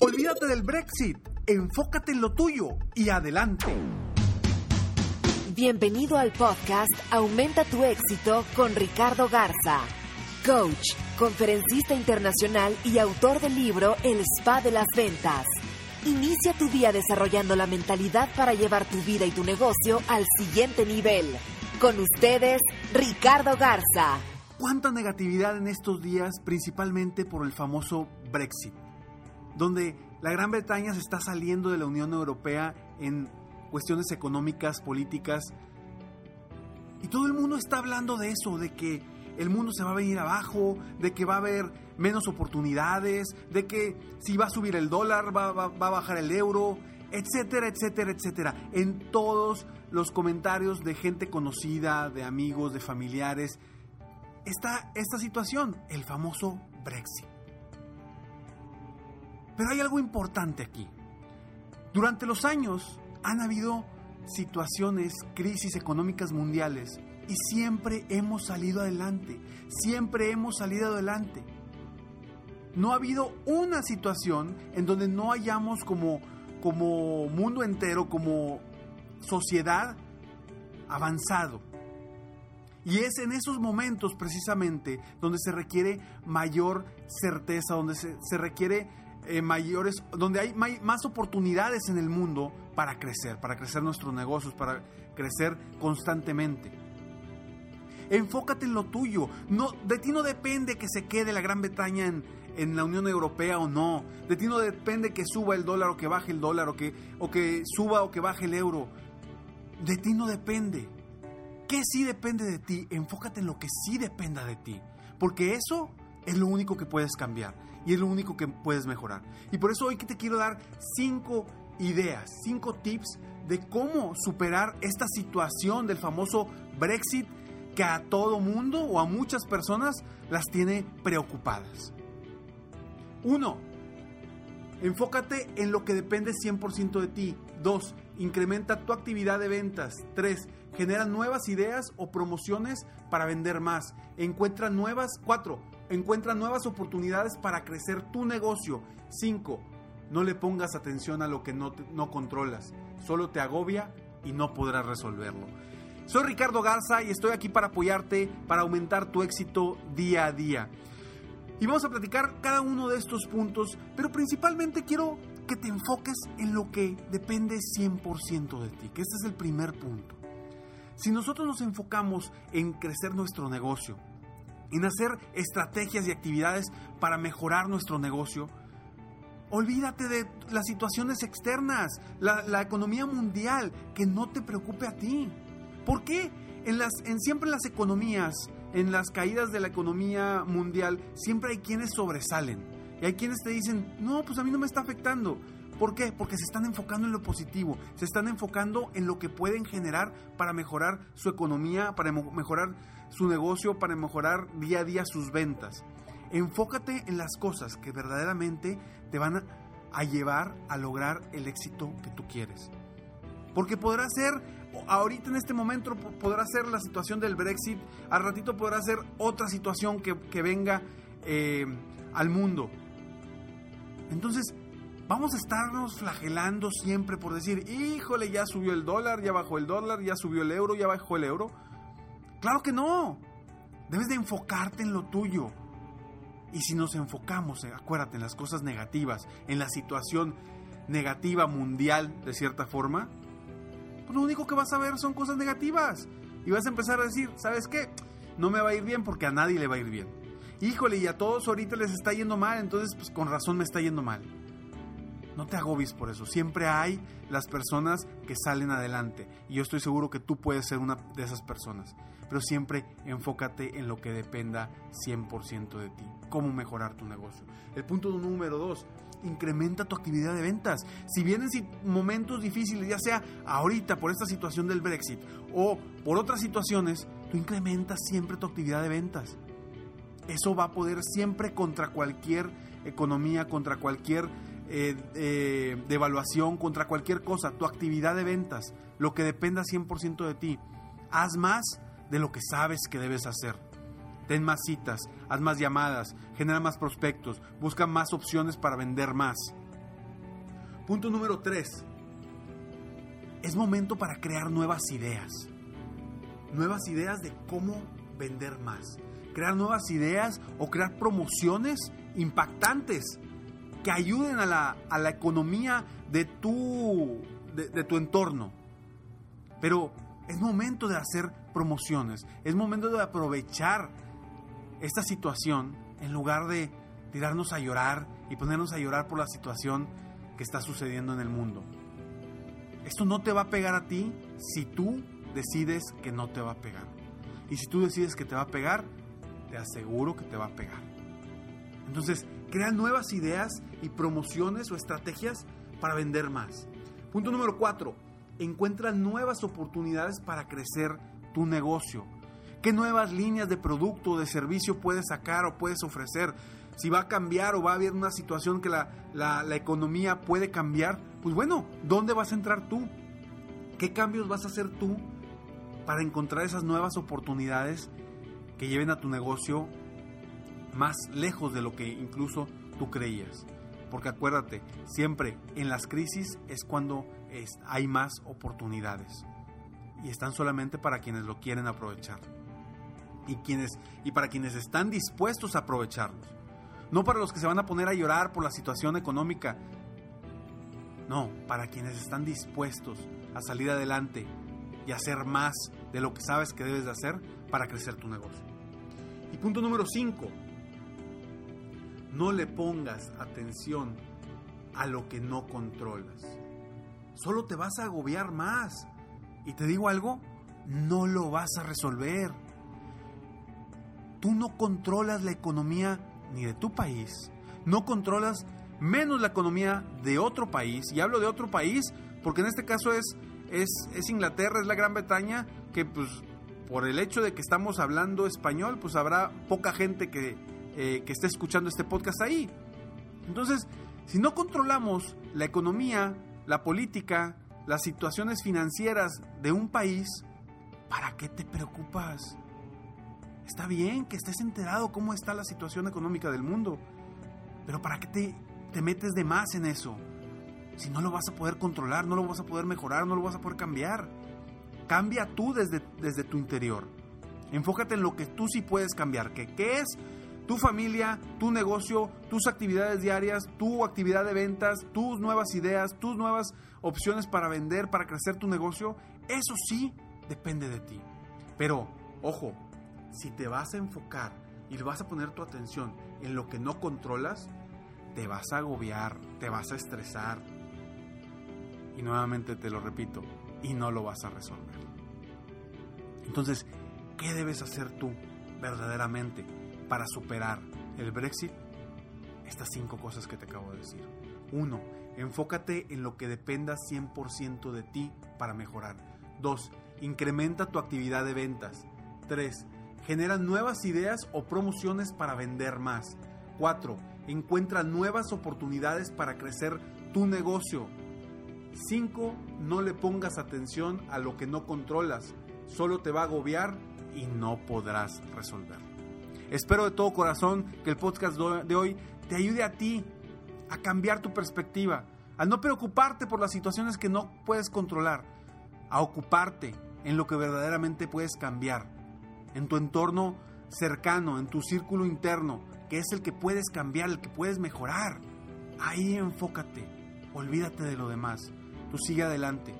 Olvídate del Brexit, enfócate en lo tuyo y adelante. Bienvenido al podcast Aumenta tu éxito con Ricardo Garza, coach, conferencista internacional y autor del libro El Spa de las Ventas. Inicia tu día desarrollando la mentalidad para llevar tu vida y tu negocio al siguiente nivel. Con ustedes, Ricardo Garza. ¿Cuánta negatividad en estos días, principalmente por el famoso Brexit? Donde la Gran Bretaña se está saliendo de la Unión Europea en cuestiones económicas, políticas, y todo el mundo está hablando de eso, de que el mundo se va a venir abajo, de que va a haber menos oportunidades, de que si va a subir el dólar va, a bajar el euro, etcétera, etcétera, etcétera. En todos los comentarios de gente conocida, de amigos, de familiares, está esta situación, el famoso Brexit. Pero hay algo importante aquí. Durante los años han habido situaciones, crisis económicas mundiales y siempre hemos salido adelante, siempre hemos salido adelante. No ha habido una situación en donde no hayamos como, como mundo entero, como sociedad, avanzado. Y es en esos momentos precisamente donde se requiere mayor certeza, donde se, se requiere eh, mayores, donde hay más oportunidades en el mundo para crecer, para crecer nuestros negocios, para crecer constantemente. Enfócate en lo tuyo. No, de ti no depende que se quede la Gran Bretaña en, en la Unión Europea o no. De ti no depende que suba el dólar o que baje el dólar o que, o que suba o que baje el euro. De ti no depende. ¿Qué sí depende de ti? Enfócate en lo que sí dependa de ti. Porque eso es lo único que puedes cambiar y es lo único que puedes mejorar. Y por eso hoy te quiero dar cinco ideas, cinco tips de cómo superar esta situación del famoso Brexit que a todo mundo o a muchas personas las tiene preocupadas. Uno, Enfócate en lo que depende 100% de ti. 2. Incrementa tu actividad de ventas. 3. Genera nuevas ideas o promociones para vender más. Encuentra nuevas. 4. Encuentra nuevas oportunidades para crecer tu negocio. 5. No le pongas atención a lo que no, no controlas. Solo te agobia y no podrás resolverlo. Soy Ricardo Garza y estoy aquí para apoyarte, para aumentar tu éxito día a día. Y vamos a platicar cada uno de estos puntos, pero principalmente quiero que te enfoques en lo que depende 100% de ti, que este es el primer punto. Si nosotros nos enfocamos en crecer nuestro negocio, en hacer estrategias y actividades para mejorar nuestro negocio, olvídate de las situaciones externas, la, economía mundial, que no te preocupe a ti. ¿Por qué? En, las, en las economías, en las caídas de la economía mundial, siempre hay quienes sobresalen. Y hay quienes te dicen, no, pues a mí no me está afectando. ¿Por qué? Porque se están enfocando en lo positivo, se están enfocando en lo que pueden generar para mejorar su economía, para mejorar su negocio, para mejorar día a día sus ventas. Enfócate en las cosas que verdaderamente te van a, llevar a lograr el éxito que tú quieres. Porque podrá ser, ahorita en este momento podrá ser la situación del Brexit, al ratito podrá ser otra situación que, venga eh, al mundo. Entonces, vamos a estarnos flagelando siempre por decir, híjole, ya subió el dólar, ya bajó el dólar, ya subió el euro, ya bajó el euro. Claro que no. Debes de enfocarte en lo tuyo. Y si nos enfocamos, eh, acuérdate, en las cosas negativas, en la situación negativa mundial, de cierta forma, pues lo único que vas a ver son cosas negativas. Y vas a empezar a decir, ¿sabes qué? No me va a ir bien porque a nadie le va a ir bien. Híjole, y a todos ahorita les está yendo mal, entonces pues con razón me está yendo mal. No te agobies por eso. Siempre hay las personas que salen adelante. Y yo estoy seguro que tú puedes ser una de esas personas. Pero siempre enfócate en lo que dependa 100% de ti. Cómo mejorar tu negocio. El punto número dos, incrementa tu actividad de ventas. Si vienen momentos difíciles, ya sea ahorita por esta situación del Brexit o por otras situaciones, tú incrementas siempre tu actividad de ventas. Eso va a poder siempre contra cualquier economía, contra cualquier eh, eh, de evaluación, contra cualquier cosa, tu actividad de ventas, lo que dependa 100% de ti. Haz más de lo que sabes que debes hacer. Ten más citas, haz más llamadas, genera más prospectos, busca más opciones para vender más. Punto número 3. Es momento para crear nuevas ideas. Nuevas ideas de cómo vender más. Crear nuevas ideas o crear promociones impactantes que ayuden a la, a la economía de tu, de, tu entorno. Pero es momento de hacer promociones, es momento de aprovechar esta situación en lugar de tirarnos a llorar y ponernos a llorar por la situación que está sucediendo en el mundo. Esto no te va a pegar a ti si tú decides que no te va a pegar. Y si tú decides que te va a pegar, te aseguro que te va a pegar. Entonces, crea nuevas ideas y promociones o estrategias para vender más. Punto número cuatro, encuentra nuevas oportunidades para crecer tu negocio. ¿Qué nuevas líneas de producto o de servicio puedes sacar o puedes ofrecer? Si va a cambiar o va a haber una situación que la, la economía puede cambiar, pues bueno, ¿dónde vas a entrar tú? ¿Qué cambios vas a hacer tú para encontrar esas nuevas oportunidades que lleven a tu negocio más lejos de lo que incluso tú creías. Porque acuérdate, siempre en las crisis es cuando hay más oportunidades. Y están solamente para quienes lo quieren aprovechar. Y, quienes, y para quienes están dispuestos a aprovecharlos. No para los que se van a poner a llorar por la situación económica. No, para quienes están dispuestos a salir adelante y hacer más de lo que sabes que debes de hacer para crecer tu negocio. Y punto número 5. No le pongas atención a lo que no controlas. Solo te vas a agobiar más. Y te digo algo, no lo vas a resolver. Tú no controlas la economía ni de tu país. No controlas menos la economía de otro país. Y hablo de otro país porque en este caso es, es, es Inglaterra, es la Gran Bretaña, que pues por el hecho de que estamos hablando español, pues habrá poca gente que, eh, que esté escuchando este podcast ahí. Entonces, si no controlamos la economía, la política, las situaciones financieras de un país, ¿para qué te preocupas? Está bien que estés enterado cómo está la situación económica del mundo, pero ¿para qué te, te metes de más en eso? Si no lo vas a poder controlar, no lo vas a poder mejorar, no lo vas a poder cambiar. Cambia tú desde, desde tu interior. Enfócate en lo que tú sí puedes cambiar. ¿Qué, ¿Qué es tu familia, tu negocio, tus actividades diarias, tu actividad de ventas, tus nuevas ideas, tus nuevas opciones para vender, para crecer tu negocio? Eso sí depende de ti. Pero, ojo, si te vas a enfocar y vas a poner tu atención en lo que no controlas, te vas a agobiar, te vas a estresar. Y nuevamente te lo repito, y no lo vas a resolver. Entonces, ¿qué debes hacer tú verdaderamente para superar el Brexit? Estas cinco cosas que te acabo de decir. Uno, enfócate en lo que dependa 100% de ti para mejorar. Dos, incrementa tu actividad de ventas. Tres, genera nuevas ideas o promociones para vender más. Cuatro, encuentra nuevas oportunidades para crecer tu negocio. 5. No le pongas atención a lo que no controlas. Solo te va a agobiar y no podrás resolver. Espero de todo corazón que el podcast de hoy te ayude a ti a cambiar tu perspectiva, a no preocuparte por las situaciones que no puedes controlar, a ocuparte en lo que verdaderamente puedes cambiar, en tu entorno cercano, en tu círculo interno, que es el que puedes cambiar, el que puedes mejorar. Ahí enfócate, olvídate de lo demás. Tú sigue adelante.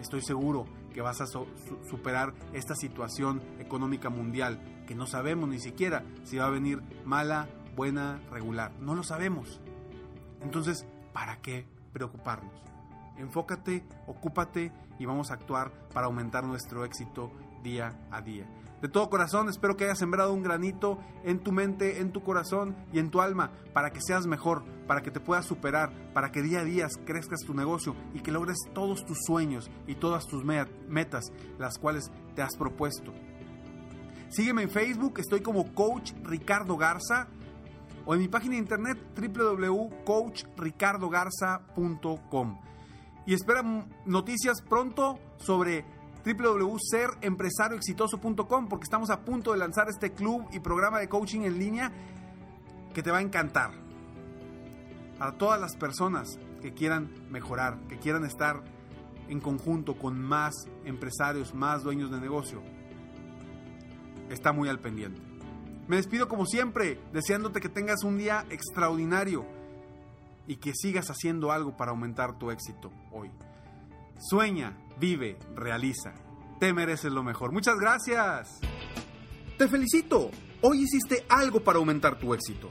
Estoy seguro que vas a superar esta situación económica mundial que no sabemos ni siquiera si va a venir mala, buena, regular. No lo sabemos. Entonces, ¿para qué preocuparnos? Enfócate, ocúpate y vamos a actuar para aumentar nuestro éxito día a día. De todo corazón, espero que hayas sembrado un granito en tu mente, en tu corazón y en tu alma para que seas mejor, para que te puedas superar, para que día a día crezcas tu negocio y que logres todos tus sueños y todas tus metas, las cuales te has propuesto. Sígueme en Facebook, estoy como Coach Ricardo Garza o en mi página de internet www.coachricardogarza.com. Y espera noticias pronto sobre www.serempresarioexitoso.com porque estamos a punto de lanzar este club y programa de coaching en línea que te va a encantar. Para todas las personas que quieran mejorar, que quieran estar en conjunto con más empresarios, más dueños de negocio, está muy al pendiente. Me despido como siempre, deseándote que tengas un día extraordinario y que sigas haciendo algo para aumentar tu éxito hoy. Sueña, vive, realiza. Te mereces lo mejor. Muchas gracias. Te felicito. Hoy hiciste algo para aumentar tu éxito.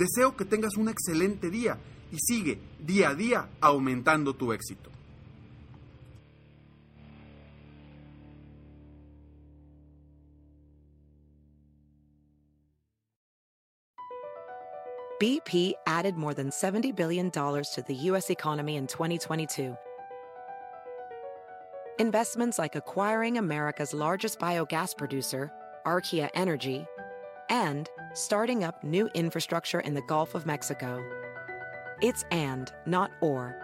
Deseo que tengas un excelente día y sigue día a día aumentando tu éxito. BP added more than $70 billion to the U.S. economy in 2022. Investments like acquiring America's largest biogas producer, Archaea Energy, and starting up new infrastructure in the Gulf of Mexico. It's and, not or.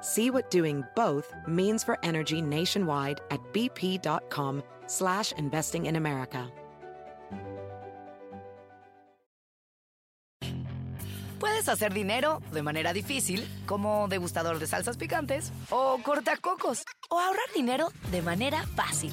See what doing both means for energy nationwide at bp.com slash investing in America. Puedes hacer dinero de manera difícil, como degustador de salsas picantes, o cortacocos, o ahorrar dinero de manera fácil